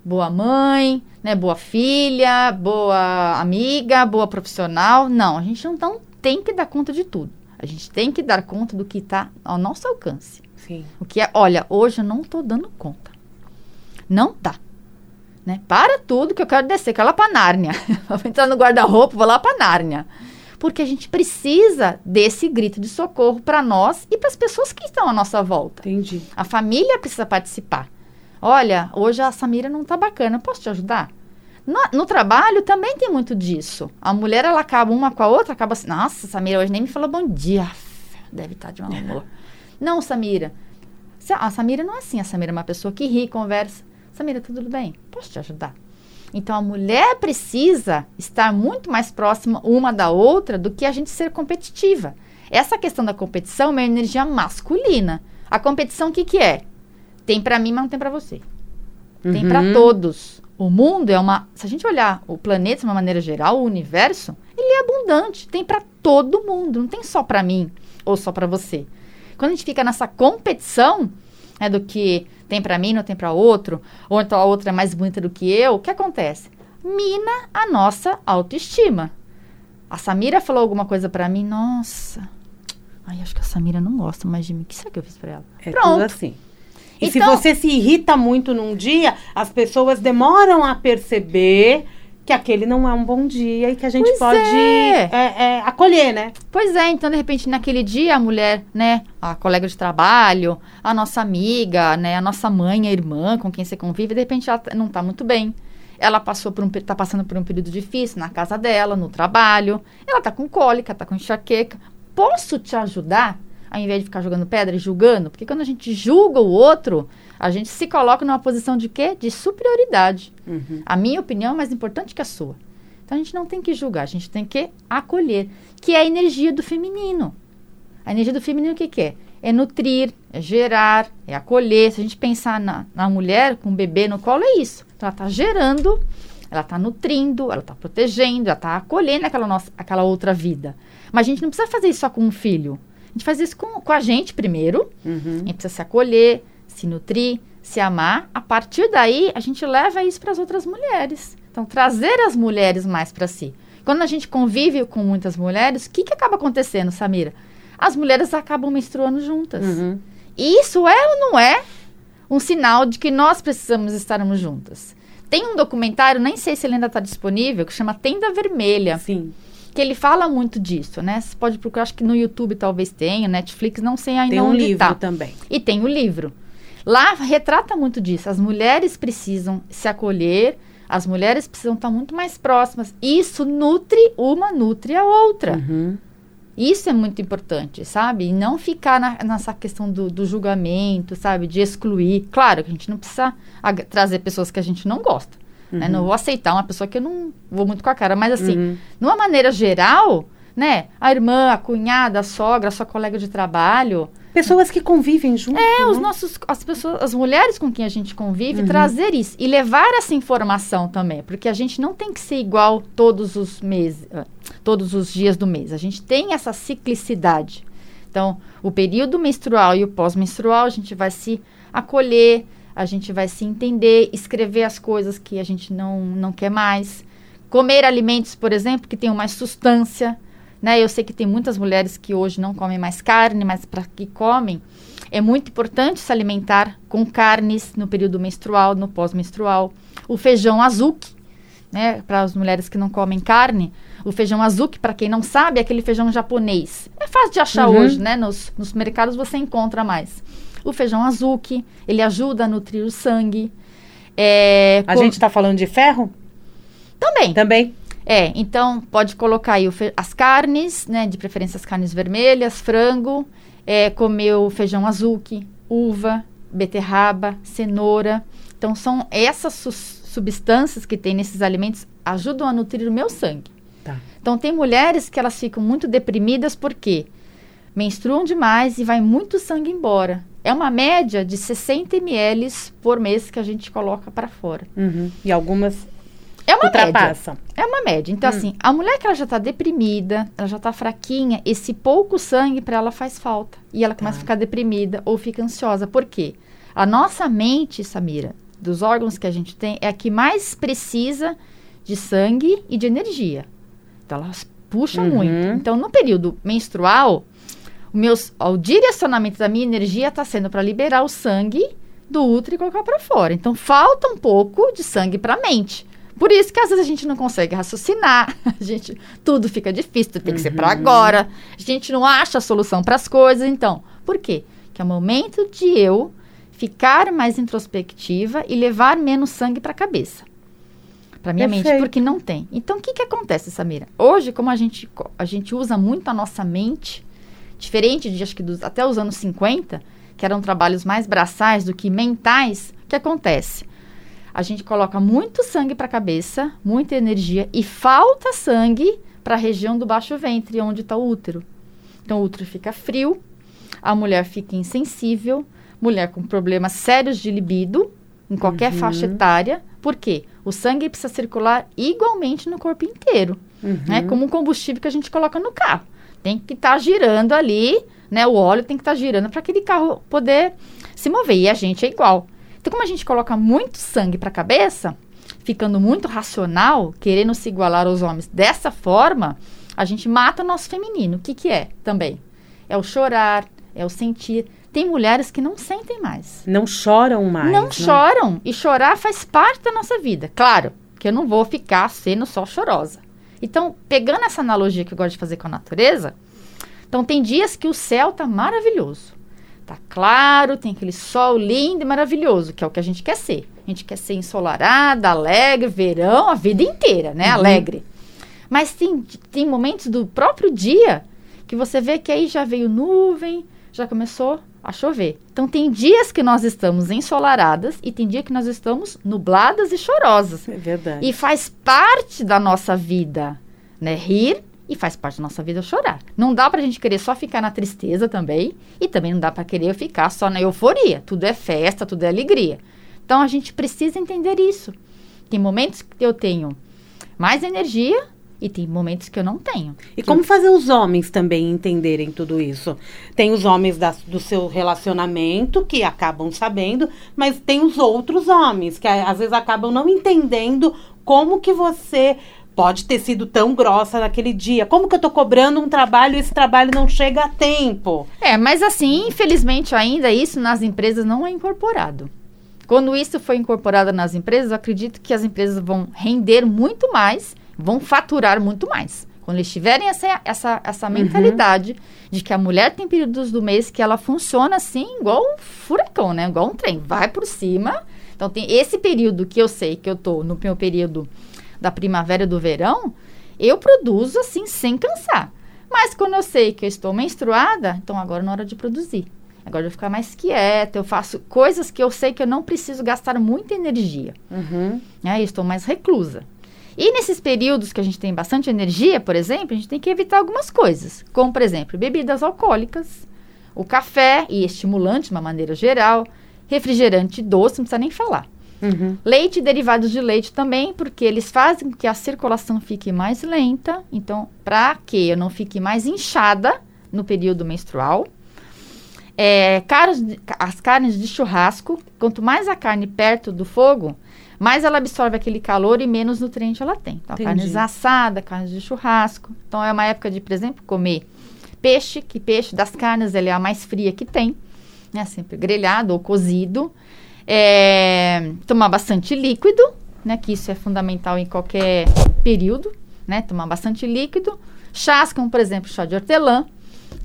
Speaker 2: boa mãe, né, boa filha, boa amiga, boa profissional. Não, a gente não, não tem que dar conta de tudo. A gente tem que dar conta do que está ao nosso alcance.
Speaker 1: Sim.
Speaker 2: O que é, olha, hoje eu não estou dando conta. Não tá. Né? Para tudo que eu quero descer, quero ir lá para Nárnia. vou entrar no guarda-roupa, vou lá para Nárnia. Porque a gente precisa desse grito de socorro para nós e para as pessoas que estão à nossa volta.
Speaker 1: Entendi.
Speaker 2: A família precisa participar. Olha, hoje a Samira não tá bacana, posso te ajudar? No, no trabalho também tem muito disso. A mulher, ela acaba uma com a outra, acaba assim, nossa, Samira hoje nem me falou bom dia. Deve estar de mau humor. não, Samira. A Samira não é assim. A Samira é uma pessoa que ri, conversa. Samira, tudo bem? Posso te ajudar? Então a mulher precisa estar muito mais próxima uma da outra do que a gente ser competitiva. Essa questão da competição é uma energia masculina. A competição o que que é? Tem pra mim, mas não tem pra você. Tem pra
Speaker 1: Uhum.
Speaker 2: todos. O mundo é uma, se a gente olhar o planeta de uma maneira geral, o universo, ele é abundante, tem pra todo mundo, não tem só pra mim ou só pra você. Quando a gente fica nessa competição, né, do que tem pra mim, não tem pra outro, ou então a outra é mais bonita do que eu, o que acontece? Mina a nossa autoestima. A Samira falou alguma coisa pra mim, nossa. Ai, acho que a Samira não gosta mais de mim. O que será que eu fiz pra ela?
Speaker 1: É
Speaker 2: Pronto.
Speaker 1: tudo assim. E se
Speaker 2: Então-
Speaker 1: você se irrita muito num dia, as pessoas demoram a perceber que aquele não é um bom dia e que a gente
Speaker 2: Pois
Speaker 1: pode
Speaker 2: é.
Speaker 1: é, é, acolher, né?
Speaker 2: Pois é, então de repente naquele dia a mulher, né, a colega de trabalho, a nossa amiga, né, a nossa mãe, a irmã com quem você convive, de repente ela não tá muito bem. Ela passou por um, tá passando por um período difícil na casa dela, no trabalho. Ela tá com cólica, tá com enxaqueca. Posso te ajudar? Ao invés de ficar jogando pedra e julgando, porque quando a gente julga o outro, a gente se coloca numa posição de quê? De superioridade. A minha opinião é mais importante que a sua. Então a gente não tem que julgar, a gente tem que acolher, que é a energia do feminino. A energia do feminino o que, que é? É nutrir, é gerar, é acolher. Se a gente pensar na, na mulher com um bebê no colo, é isso. Então ela está gerando, ela está nutrindo, ela está protegendo, ela está acolhendo aquela, nossa, aquela outra vida. Mas a gente não precisa fazer isso só com um filho. A gente faz isso com, com a gente primeiro.
Speaker 1: Uhum.
Speaker 2: A gente precisa se acolher, se nutrir, se amar. A partir daí, a gente leva isso para as outras mulheres. Então, trazer as mulheres mais para si. Quando a gente convive com muitas mulheres, o que, que acaba acontecendo, Samira? As mulheres acabam menstruando juntas.
Speaker 1: Uhum.
Speaker 2: E isso é ou não é um sinal de que nós precisamos estarmos juntas? Tem um documentário, nem sei se ele ainda está disponível, que chama Tenda Vermelha
Speaker 1: Sim.
Speaker 2: Que ele fala muito disso, né? Você pode procurar, acho que no YouTube talvez tenha, Netflix, não sei ainda
Speaker 1: Tem um
Speaker 2: onde
Speaker 1: livro
Speaker 2: tá.
Speaker 1: também.
Speaker 2: E tem o livro. Lá retrata muito disso. As mulheres precisam se acolher, as mulheres precisam estar muito mais próximas. Isso nutre uma, nutre a outra.
Speaker 1: Uhum.
Speaker 2: Isso é muito importante, sabe? E não ficar na- nessa questão do, do julgamento, sabe? De excluir. Claro que a gente não precisa trazer pessoas que a gente não gosta. Né? Não vou aceitar uma pessoa que eu não vou muito com a cara. Mas assim,
Speaker 1: Uhum.
Speaker 2: numa maneira geral, né? A irmã, a cunhada, a sogra, a sua colega de trabalho,
Speaker 1: Pessoas que convivem juntos.
Speaker 2: é, os
Speaker 1: né?
Speaker 2: nossos, as pessoas, as mulheres com quem a gente convive,
Speaker 1: Uhum.
Speaker 2: trazer isso e levar essa informação também, porque a gente não tem que ser igual todos os meses, ah, todos os dias do mês. A gente tem essa ciclicidade. Então, o período menstrual e o pós-menstrual, a gente vai se acolher, a gente vai se entender, escrever as coisas que a gente não, não quer mais, comer alimentos, por exemplo, que tenham mais substância. Né? Eu sei que tem muitas mulheres que hoje não comem mais carne, mas para que comem, é muito importante se alimentar com carnes no período menstrual, no pós-menstrual. O feijão azuki, né, para as mulheres que não comem carne, o feijão azuki, para quem não sabe, é aquele feijão japonês. É fácil de achar uhum. hoje, né? Nos, nos mercados você encontra mais. O feijão azuki, ele ajuda a nutrir o sangue.
Speaker 1: É, a com... gente está falando de ferro?
Speaker 2: Também.
Speaker 1: Também.
Speaker 2: É, então pode colocar aí as carnes, né? De preferência as carnes vermelhas, frango, é, comer o feijão azuki, uva, beterraba, cenoura. Então são essas su substâncias que tem nesses alimentos ajudam a nutrir o meu sangue. Tá. Então tem mulheres que elas ficam muito deprimidas porque menstruam demais e vai muito sangue embora. É uma média de 60 ml por mês que a gente coloca para fora.
Speaker 1: Uhum. E algumas
Speaker 2: é uma ultrapassam. média. É uma média. Então, hum. assim, a mulher que ela já está deprimida, ela já está fraquinha, esse pouco sangue para ela faz falta. E ela começa tá. a ficar deprimida ou fica ansiosa. Por quê? A nossa mente, Samira, dos órgãos que a gente tem, é a que mais precisa de sangue e de energia. Então, elas puxam uhum. muito. Então, no período menstrual, o, meus, o direcionamento da minha energia está sendo para liberar o sangue do útero e colocar para fora. Então, falta um pouco de sangue para a mente. Por isso que às vezes a gente não consegue raciocinar, a gente tudo fica difícil, tem que ser para uhum. agora. A gente não acha a solução para as coisas, então. Por quê? Que é o momento de eu ficar mais introspectiva e levar menos sangue para a cabeça. Para minha Perfeito. mente, porque não tem. Então, o que, que acontece, Samira? Hoje, como a gente, a gente usa muito a nossa mente, diferente de acho que dos, até os anos 50, que eram trabalhos mais braçais do que mentais, o que acontece? A gente coloca muito sangue para a cabeça, muita energia e falta sangue para a região do baixo ventre, onde está o útero. Então o útero fica frio, a mulher fica insensível, mulher com problemas sérios de libido, em qualquer uhum. faixa etária. Por quê? O sangue precisa circular igualmente no corpo inteiro. Uhum. Né? Como um combustível que a gente coloca no carro tem que estar tá girando ali, né? O óleo tem que estar tá girando para aquele carro poder se mover. E a gente é igual. Então, como a gente coloca muito sangue para a cabeça, ficando muito racional, querendo se igualar aos homens dessa forma, a gente mata o nosso feminino. O que, que é também? É o chorar, é o sentir. Tem mulheres que não sentem mais.
Speaker 1: Não choram mais.
Speaker 2: Não, não, choram. E chorar faz parte da nossa vida. Claro que eu não vou ficar sendo só chorosa. Então, pegando essa analogia que eu gosto de fazer com a natureza, então tem dias que o céu tá maravilhoso. Tá claro, tem aquele sol lindo e maravilhoso, que é o que a gente quer ser. A gente quer ser ensolarada, alegre, verão, a vida inteira, né? Uhum. Alegre. Mas tem, tem momentos do próprio dia que você vê que aí já veio nuvem, já começou a chover. Então tem dias que nós estamos ensolaradas e tem dia que nós estamos nubladas e chorosas.
Speaker 1: É verdade.
Speaker 2: E faz parte da nossa vida, né? Rir e faz parte da nossa vida chorar. Não dá pra gente querer só ficar na tristeza também e também não dá para querer ficar só na euforia. Tudo é festa, tudo é alegria. Então a gente precisa entender isso. Tem momentos que eu tenho mais energia e tem momentos que eu não tenho.
Speaker 1: E como fazer os homens também entenderem tudo isso? Tem os homens da, do seu relacionamento que acabam sabendo, mas tem os outros homens que às vezes acabam não entendendo como que você pode ter sido tão grossa naquele dia. Como que eu tô cobrando um trabalho e esse trabalho não chega a tempo?
Speaker 2: É, mas assim, infelizmente ainda isso nas empresas não é incorporado. Quando isso foi incorporado nas empresas, eu acredito que as empresas vão render muito mais vão faturar muito mais. Quando eles tiverem essa, essa, essa uhum. mentalidade uhum. de que a mulher tem períodos do mês que ela funciona assim, igual um furacão, né? Igual um trem. Vai por cima. Então, tem esse período que eu sei que eu tô no meu período da primavera e do verão, eu produzo assim, sem cansar. Mas quando eu sei que eu estou menstruada, então agora é na hora de produzir. Agora eu vou ficar mais quieta, eu faço coisas que eu sei que eu não preciso gastar muita energia. Uhum. Né? Eu estou mais reclusa. E nesses períodos que a gente tem bastante energia, por exemplo, a gente tem que evitar algumas coisas, como, por exemplo, bebidas alcoólicas, o café e estimulante de uma maneira geral, refrigerante doce, não precisa nem falar. Uhum. Leite e derivados de leite também, porque eles fazem com que a circulação fique mais lenta. Então, para que eu não fique mais inchada no período menstrual. É, carnes de- as carnes de churrasco, quanto mais a carne perto do fogo, mais ela absorve aquele calor e menos nutriente ela tem. Então,
Speaker 1: Entendi.
Speaker 2: carnes assadas, carnes de churrasco. Então, é uma época de, por exemplo, comer peixe, que peixe das carnes ele é a mais fria que tem, né? Sempre grelhado ou cozido. É, tomar bastante líquido, né? Que isso é fundamental em qualquer período, né? Tomar bastante líquido. Chás, como por exemplo, chá de hortelã,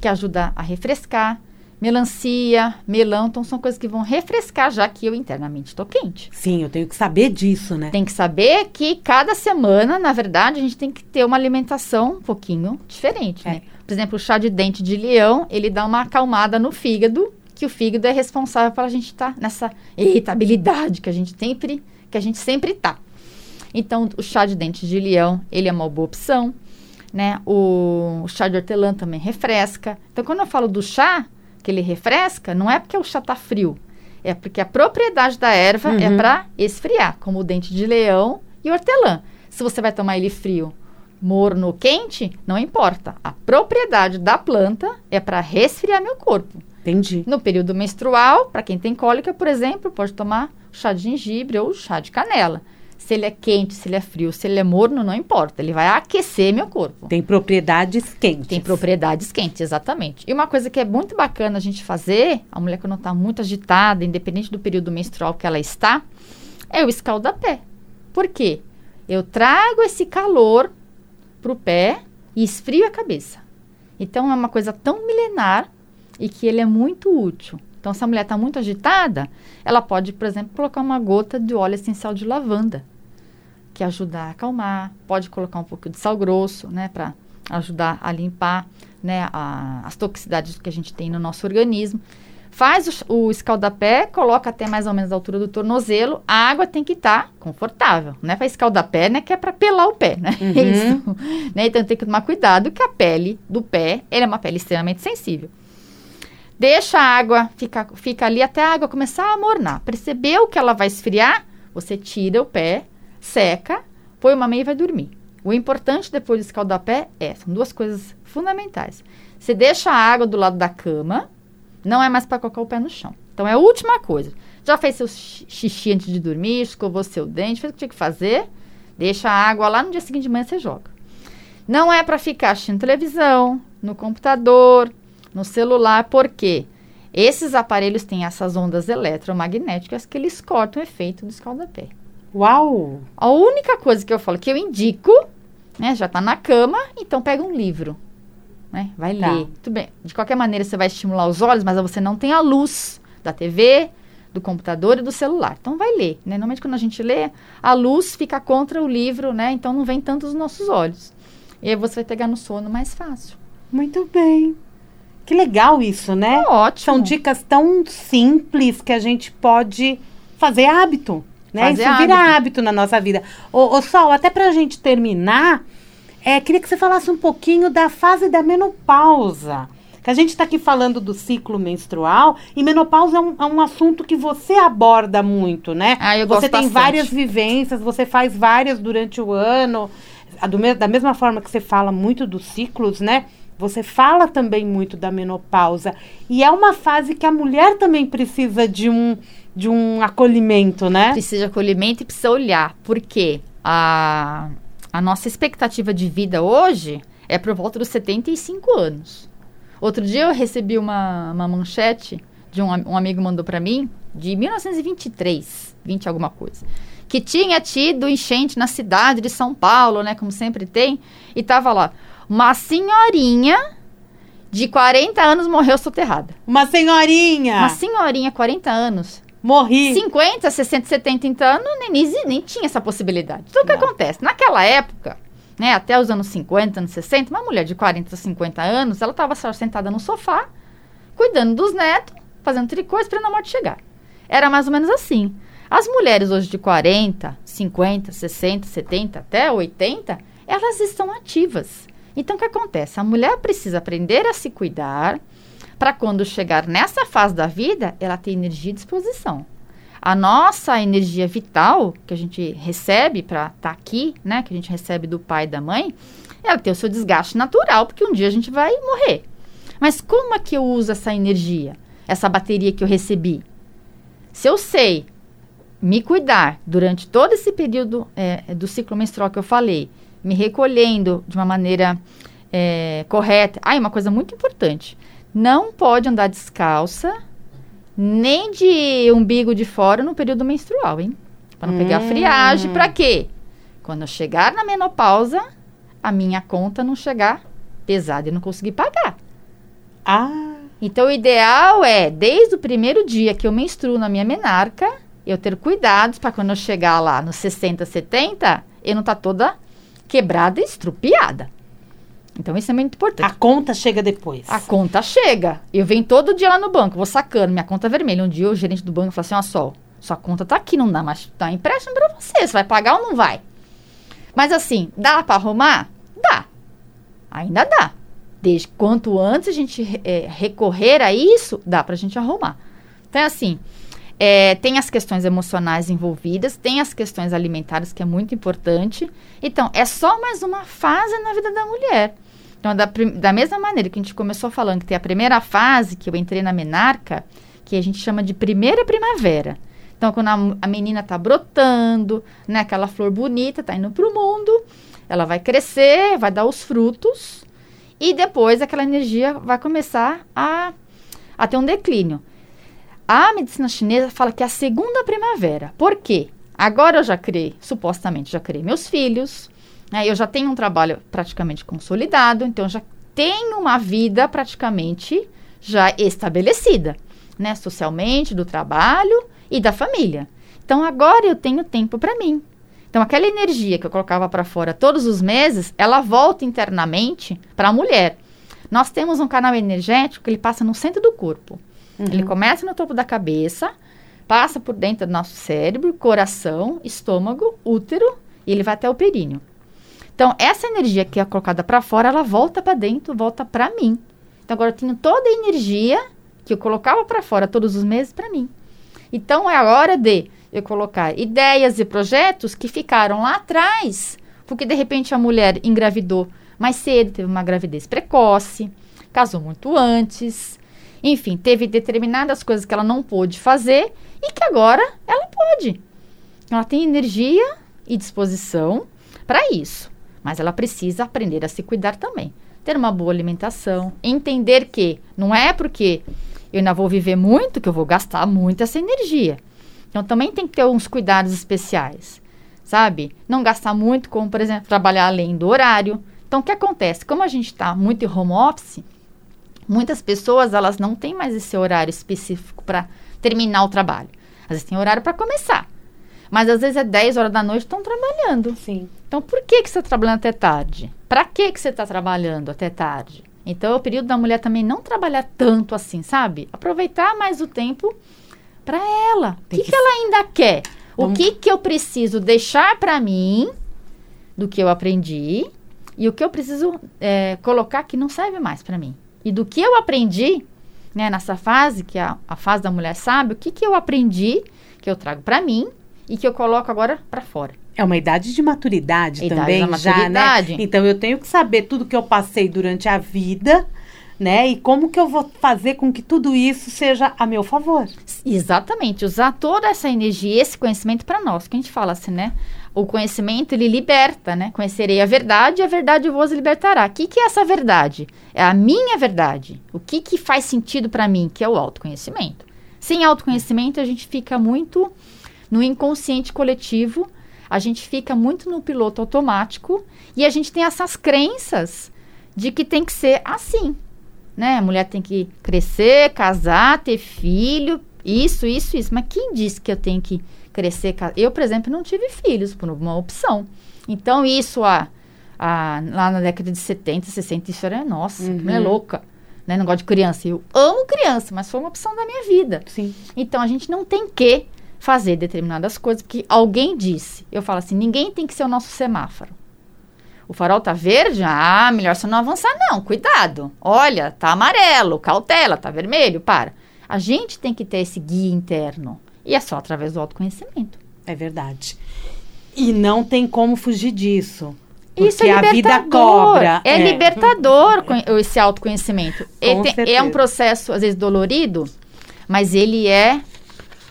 Speaker 2: que ajuda a refrescar. Melancia, melão, então são coisas que vão refrescar, já que eu internamente estou quente.
Speaker 1: Sim, eu tenho que saber disso, né?
Speaker 2: Tem que saber que cada semana, na verdade, a gente tem que ter uma alimentação um pouquinho diferente,
Speaker 1: É.
Speaker 2: né? Por exemplo, o chá de dente de leão, ele dá uma acalmada no fígado, que o fígado é responsável pela gente estar nessa irritabilidade que a gente sempre, que a gente sempre tá. Então, o chá de dente de leão, ele é uma boa opção, né? O, o chá de hortelã também refresca. Então, quando eu falo do chá, que ele refresca, não é porque o chá tá frio, é porque a propriedade da erva é
Speaker 1: Uhum.
Speaker 2: para esfriar, como o dente de leão e hortelã. Se você vai tomar ele frio, morno ou quente, não importa. A propriedade da planta é para resfriar meu corpo.
Speaker 1: Entendi.
Speaker 2: No período menstrual, para quem tem cólica, por exemplo, pode tomar chá de gengibre ou chá de canela. Se ele é quente, se ele é frio, se ele é morno, não importa. Ele vai aquecer meu corpo.
Speaker 1: Tem propriedades quentes.
Speaker 2: Tem propriedades quentes, exatamente. E uma coisa que é muito bacana a gente fazer, a mulher quando está muito agitada, independente do período menstrual que ela está, é o escaldapé. Por quê? Eu trago esse calor pro pé e esfrio a cabeça. Então é uma coisa tão milenar e que ele é muito útil. Então, se a mulher está muito agitada, ela pode, por exemplo, colocar uma gota de óleo essencial de lavanda, que ajuda a acalmar. Pode colocar um pouco de sal grosso, né, para ajudar a limpar, né, a- as toxicidades que a gente tem no nosso organismo. Faz o, o escaldapé, coloca até mais ou menos a altura do tornozelo. A água tem que estar confortável. Não é para escaldapé, né? Que é para pelar o pé, né?
Speaker 1: Uhum.
Speaker 2: Isso. Né? Então tem que tomar cuidado que a pele do pé é uma pele extremamente sensível. Deixa a água, fica, fica ali até a água começar a mornar. Percebeu que ela vai esfriar? Você tira o pé, seca, põe uma meia e vai dormir. O importante depois de escaldapé é, são duas coisas fundamentais. Você deixa a água do lado da cama, não é mais para colocar o pé no chão. Então é a última coisa. Já fez seu xi- xixi antes de dormir, escovou seu dente, fez o que tinha que fazer, deixa a água lá no dia seguinte de manhã você joga. Não é para ficar assistindo televisão, no computador, no celular, porque esses aparelhos têm essas ondas eletromagnéticas que eles cortam o efeito do escaldapé.
Speaker 1: Uau!
Speaker 2: A única coisa que eu falo que eu indico, né, já tá na cama, então pega um livro, né, vai
Speaker 1: Tá.
Speaker 2: ler. Tudo bem. De qualquer maneira você vai estimular os olhos, mas você não tem a luz da TV, do computador e do celular. Então vai ler, né? Normalmente quando a gente lê, a luz fica contra o livro, né? Então não vem tanto os nossos olhos. E aí você vai pegar no sono mais fácil.
Speaker 1: Muito bem. Que legal isso, né?
Speaker 2: É ótimo.
Speaker 1: São dicas tão simples que a gente pode fazer hábito, né?
Speaker 2: Fazer
Speaker 1: Isso vira
Speaker 2: hábito.
Speaker 1: hábito na nossa vida. Ô, ô Sol, até pra gente terminar, é, queria que você falasse um pouquinho da fase da menopausa. Que a gente está aqui falando do ciclo menstrual e menopausa é um, é um assunto que você aborda muito, né?
Speaker 2: Ah, eu
Speaker 1: você
Speaker 2: gosto
Speaker 1: tem
Speaker 2: bastante.
Speaker 1: várias vivências, você faz várias durante o ano. A do da mesma forma que você fala muito dos ciclos, né? Você fala também muito da menopausa. E é uma fase que a mulher também precisa de um, de um acolhimento, né?
Speaker 2: Precisa de acolhimento e precisa olhar. Porque a, a nossa expectativa de vida hoje é por volta dos 75 anos. Outro dia eu recebi uma, uma manchete de um, um amigo mandou para mim de 1923, 20 alguma coisa, que tinha tido enchente na cidade de São Paulo, né, como sempre tem, e tava lá uma senhorinha de 40 anos morreu soterrada.
Speaker 1: Uma senhorinha!
Speaker 2: Uma senhorinha, 40 anos,
Speaker 1: Morri!
Speaker 2: 50, 60, 70 anos, nem, nem, nem tinha essa possibilidade. Então, o que
Speaker 1: Não.
Speaker 2: acontece? Naquela época, né, até os anos 50, anos 60, uma mulher de 40, 50 anos, ela estava sentada no sofá, cuidando dos netos, fazendo tricô, esperando a morte chegar. Era mais ou menos assim. As mulheres hoje de 40, 50, 60, 70, até 80, elas estão ativas. Então, o que acontece? A mulher precisa aprender a se cuidar, para quando chegar nessa fase da vida, ela ter energia e disposição. A nossa energia vital, que a gente recebe para estar aqui, né, que a gente recebe do pai e da mãe, ela tem o seu desgaste natural, porque um dia a gente vai morrer. Mas como é que eu uso essa energia? essa bateria que eu recebi. Se eu sei me cuidar durante todo esse período é, do ciclo menstrual que eu falei, me recolhendo de uma maneira é, correta. Ah, e uma coisa muito importante: não pode andar descalça, nem de umbigo de fora no período menstrual, hein? Para não hum. pegar friagem. Para quê? Quando eu chegar na menopausa, a minha conta não chegar pesada e não conseguir pagar.
Speaker 1: Ah.
Speaker 2: Então, o ideal é, desde o primeiro dia que eu menstruo na minha menarca, eu ter cuidados para quando eu chegar lá nos 60, 70, eu não tá toda quebrada e estrupiada. Então isso é muito importante.
Speaker 1: A conta chega depois.
Speaker 2: A conta chega. Eu venho todo dia lá no banco, vou sacando minha conta vermelha. Um dia o gerente do banco falou assim: ó, Sol, sua conta tá aqui, não dá mais. Tá empréstimo para você. Você vai pagar ou não vai? Mas assim, dá para arrumar? Dá. Ainda dá. Desde quanto antes a gente é, recorrer a isso, dá para a gente arrumar. Então, é assim, é, tem as questões emocionais envolvidas, tem as questões alimentares, que é muito importante. Então, é só mais uma fase na vida da mulher. Então, da, da mesma maneira que a gente começou falando que tem a primeira fase, que eu entrei na menarca, que a gente chama de primeira primavera. Então, quando a, a menina está brotando, né, aquela flor bonita, está indo para o mundo, ela vai crescer, vai dar os frutos, e depois aquela energia vai começar a, a ter um declínio. A medicina chinesa fala que é a segunda primavera. Por quê? Agora eu já criei, supostamente, já criei meus filhos, né, eu já tenho um trabalho praticamente consolidado, então já tenho uma vida praticamente já estabelecida, né, socialmente, do trabalho e da família. Então agora eu tenho tempo para mim. Então aquela energia que eu colocava para fora todos os meses, ela volta internamente para a mulher. Nós temos um canal energético que ele passa no centro do corpo. Uhum. Ele começa no topo da cabeça, passa por dentro do nosso cérebro, coração, estômago, útero e ele vai até o períneo. Então, essa energia que é colocada para fora, ela volta para dentro, volta para mim. Então, agora eu tenho toda a energia que eu colocava para fora todos os meses para mim. Então, é a hora de eu colocar ideias e projetos que ficaram lá atrás, porque de repente a mulher engravidou mais cedo, teve uma gravidez precoce, casou muito antes, enfim, teve determinadas coisas que ela não pôde fazer e que agora ela pode. Ela tem energia e disposição para isso. Mas ela precisa aprender a se cuidar também. Ter uma boa alimentação, entender que não é porque eu ainda vou viver muito que eu vou gastar muito essa energia. Então também tem que ter uns cuidados especiais, sabe? Não gastar muito, como por exemplo, trabalhar além do horário. Então o que acontece? Como a gente está muito em home office, muitas pessoas elas não têm mais esse horário específico para terminar o trabalho. Às vezes tem horário para começar. Mas às vezes é 10 horas da noite estão trabalhando.
Speaker 1: Sim.
Speaker 2: Então por que, que você está trabalhando até tarde? Para que, que você está trabalhando até tarde? Então é o período da mulher também não trabalhar tanto assim, sabe? Aproveitar mais o tempo para ela. O que, que, que, ela ainda quer? Vamos... O que, que eu preciso deixar para mim do que eu aprendi e o que eu preciso é, colocar que não serve mais para mim. E do que eu aprendi, né, nessa fase, que é a, a fase da mulher sabe, o que, que eu aprendi, que eu trago para mim e que eu coloco agora para fora.
Speaker 1: É uma idade de maturidade idade também, maturidade. já, né? Então eu tenho que saber tudo que eu passei durante a vida, né? E como que eu vou fazer com que tudo isso seja a meu favor?
Speaker 2: Exatamente, usar toda essa energia, esse conhecimento para nós, que a gente fala assim, né? O conhecimento ele liberta, né? Conhecerei a verdade e a verdade vos libertará. O que, que é essa verdade? É a minha verdade. O que, que faz sentido para mim, que é o autoconhecimento. Sem autoconhecimento, a gente fica muito no inconsciente coletivo, a gente fica muito no piloto automático e a gente tem essas crenças de que tem que ser assim, né? A mulher tem que crescer, casar, ter filho, isso, isso, isso. Mas quem disse que eu tenho que crescer? Eu, por exemplo, não tive filhos por uma opção. Então, isso a, a, lá na década de 70, 60, isso era, nossa, uhum. mulher louca. Né? Não gosto de criança. Eu amo criança, mas foi uma opção da minha vida.
Speaker 1: Sim.
Speaker 2: Então, a gente não tem que fazer determinadas coisas, porque alguém disse. Eu falo assim, ninguém tem que ser o nosso semáforo. O farol tá verde? Ah, melhor você não avançar não, cuidado. Olha, tá amarelo, cautela, tá vermelho, para. A gente tem que ter esse guia interno. E é só através do autoconhecimento.
Speaker 1: É verdade. E não tem como fugir disso.
Speaker 2: Isso é libertador. a vida cobra. É, é. libertador esse autoconhecimento. Tem, é um processo, às vezes, dolorido, Mas ele é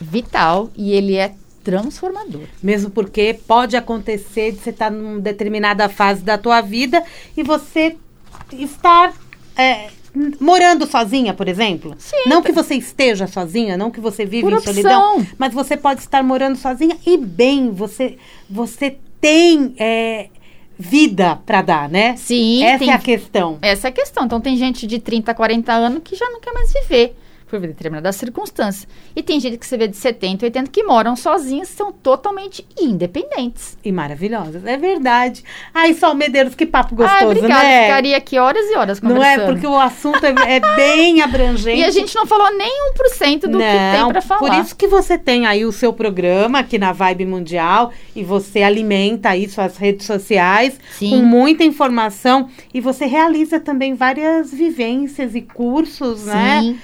Speaker 2: vital e ele é transformador.
Speaker 1: Mesmo porque pode acontecer de você estar numa determinada fase da tua vida e você estar é, morando sozinha, por exemplo.
Speaker 2: Sim.
Speaker 1: Não que você esteja sozinha, não que você vive em solidão, mas você pode estar morando sozinha e bem, você você tem é, vida para dar, né?
Speaker 2: Sim,
Speaker 1: Essa
Speaker 2: tem-
Speaker 1: é a questão.
Speaker 2: Essa é a questão. Então, tem gente de 30, 40 anos que já não quer mais viver por determinadas circunstâncias. E tem gente que você vê de 70, 80 que moram sozinhas, são totalmente independentes.
Speaker 1: E maravilhosas, é verdade. Ai, Sol Medeiros, que papo gostoso,
Speaker 2: obrigada.
Speaker 1: né?
Speaker 2: Ficaria aqui horas e horas
Speaker 1: Não
Speaker 2: conversando.
Speaker 1: é porque o assunto é, é bem abrangente.
Speaker 2: E a gente não falou nem 1% do que tem pra falar.
Speaker 1: Por isso que você tem aí o seu programa aqui na Vibe Mundial e você alimenta aí suas redes sociais
Speaker 2: Sim.
Speaker 1: com muita informação e você realiza também várias vivências e cursos, né?
Speaker 2: Sim.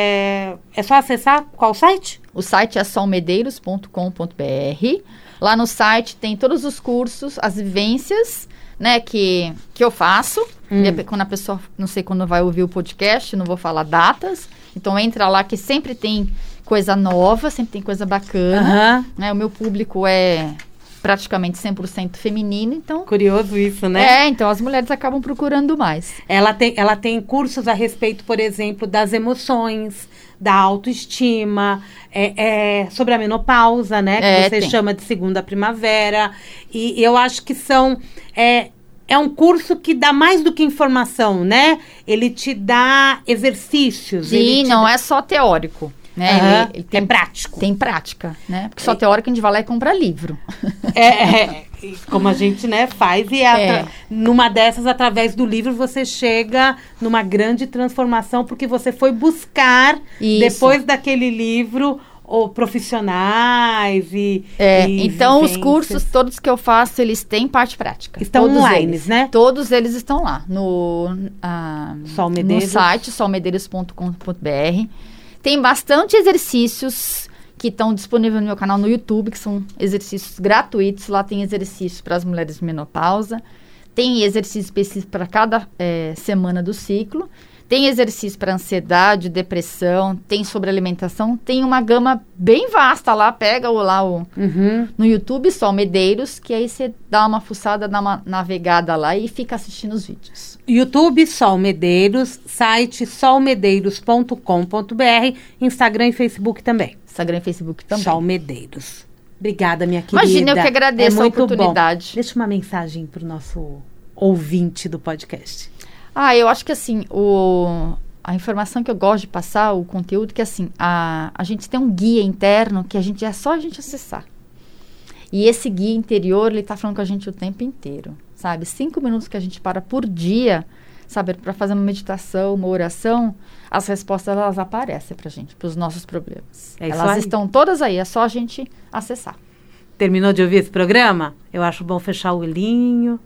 Speaker 1: É, é só acessar qual site?
Speaker 2: O site é solmedeiros.com.br. Lá no site tem todos os cursos, as vivências, né, que, que eu faço.
Speaker 1: Hum.
Speaker 2: Quando a pessoa, não sei quando vai ouvir o podcast, não vou falar datas. Então entra lá que sempre tem coisa nova, sempre tem coisa bacana.
Speaker 1: Aham.
Speaker 2: Né, o meu público é praticamente 100% feminino, então...
Speaker 1: Curioso isso, né?
Speaker 2: É, então as mulheres acabam procurando mais.
Speaker 1: Ela tem, ela tem cursos a respeito, por exemplo, das emoções, da autoestima, é, é, sobre a menopausa, né? Que
Speaker 2: É,
Speaker 1: você
Speaker 2: tem.
Speaker 1: chama de segunda primavera. E eu acho que são. É, é um curso que dá mais do que informação, né? Ele te dá exercícios.
Speaker 2: Sim, não
Speaker 1: dá-
Speaker 2: é só teórico, né?
Speaker 1: Aham,
Speaker 2: Ele- ele tem
Speaker 1: é prático.
Speaker 2: Tem prática, né? Porque só teórico a gente vai lá e compra livro.
Speaker 1: É, é, e como a gente né, faz, e é
Speaker 2: É.
Speaker 1: numa dessas, através do livro, você chega numa grande transformação, porque você foi buscar,
Speaker 2: Isso.
Speaker 1: depois daquele livro, ou profissionais e.
Speaker 2: É,
Speaker 1: e
Speaker 2: então os
Speaker 1: vivências.
Speaker 2: cursos todos que eu faço, eles têm parte prática.
Speaker 1: Estão
Speaker 2: Todos
Speaker 1: online,
Speaker 2: eles.
Speaker 1: né?
Speaker 2: Todos eles estão lá no, ah,
Speaker 1: Sol
Speaker 2: no site solmedeiros.com.br. Tem bastante exercícios que estão disponíveis no meu canal no YouTube, que são exercícios gratuitos. Lá tem exercícios para as mulheres de menopausa. Tem exercício específico para cada eh, semana do ciclo. Tem exercício para ansiedade, depressão, tem sobre alimentação, tem uma gama bem vasta lá, pega o, lá o,
Speaker 1: Uhum.
Speaker 2: no YouTube, Sol Medeiros, que aí você dá uma fuçada, dá uma navegada lá e fica assistindo os vídeos.
Speaker 1: YouTube Sol Medeiros, site solmedeiros.com.br, Instagram e Facebook também.
Speaker 2: Instagram e Facebook também.
Speaker 1: Sol Medeiros. Obrigada, minha querida.
Speaker 2: Imagina, eu que agradeço
Speaker 1: é
Speaker 2: a
Speaker 1: muito bom.
Speaker 2: oportunidade.
Speaker 1: Deixa uma mensagem para o nosso ouvinte do podcast.
Speaker 2: Ah, eu acho que assim, o, a informação que eu gosto de passar, o conteúdo, que assim, a, a gente tem um guia interno que a gente é só a gente acessar. E esse guia interior, ele tá falando com a gente o tempo inteiro, sabe? Cinco minutos que a gente para por dia, sabe? Para fazer uma meditação, uma oração, as respostas elas aparecem pra gente, pros nossos problemas.
Speaker 1: É
Speaker 2: elas
Speaker 1: aí.
Speaker 2: estão todas aí, é só a gente acessar.
Speaker 1: Terminou de ouvir esse programa? Eu acho bom fechar o olhinho,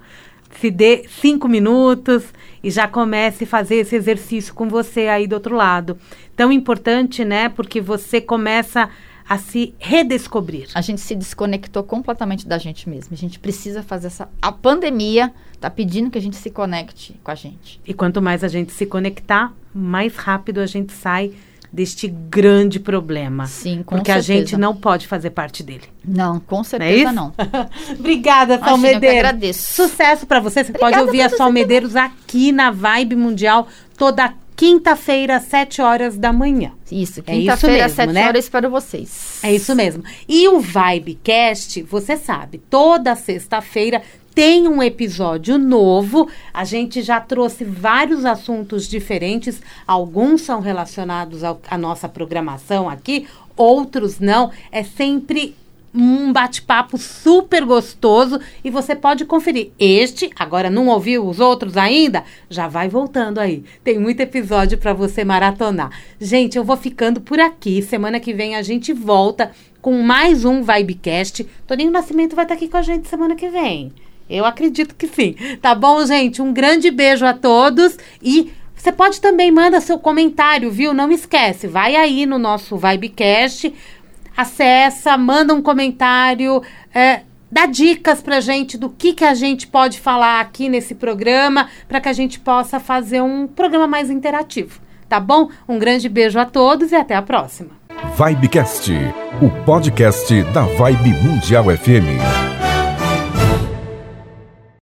Speaker 1: se dê cinco minutos e já comece a fazer esse exercício com você aí do outro lado. Tão importante, né? Porque você começa a se redescobrir.
Speaker 2: A gente se desconectou completamente da gente mesmo. A gente precisa fazer essa. A pandemia tá pedindo que a gente se conecte com a gente.
Speaker 1: E quanto mais a gente se conectar, mais rápido a gente sai deste grande problema.
Speaker 2: Sim, com
Speaker 1: Porque a
Speaker 2: certeza.
Speaker 1: gente não pode fazer parte dele.
Speaker 2: Não, com
Speaker 1: Não é
Speaker 2: certeza não.
Speaker 1: Obrigada,
Speaker 2: Imagina, eu agradeço.
Speaker 1: Sucesso pra você. Você
Speaker 2: Obrigada
Speaker 1: pode ouvir a
Speaker 2: você
Speaker 1: Sol
Speaker 2: também.
Speaker 1: Medeiros aqui na Vibe Mundial toda quinta-feira, às 7 horas da manhã.
Speaker 2: Isso,
Speaker 1: É
Speaker 2: quinta-feira às
Speaker 1: mesmo,
Speaker 2: 7
Speaker 1: né?
Speaker 2: horas para vocês.
Speaker 1: É isso mesmo. E o Vibecast, você sabe, toda sexta-feira tem um episódio novo. A gente já trouxe vários assuntos diferentes. Alguns são relacionados à nossa programação aqui, outros não. É sempre um bate-papo super gostoso e você pode conferir. Este, agora não ouviu os outros ainda? Já vai voltando aí. Tem muito episódio para você maratonar. Gente, eu vou ficando por aqui. Semana que vem a gente volta com mais um Vibecast. Toninho Nascimento vai estar aqui com a gente semana que vem. Eu acredito que sim. Tá bom, gente? Um grande beijo a todos e você pode também mandar seu comentário, viu? Não esquece, vai aí no nosso Vibecast, acessa, manda um comentário, é, dá dicas pra gente do que, que a gente pode falar aqui nesse programa, para que a gente possa fazer um programa mais interativo. tá bom? Um grande beijo a todos e até a próxima.
Speaker 3: Vibecast, o podcast da Vibe Mundial FM.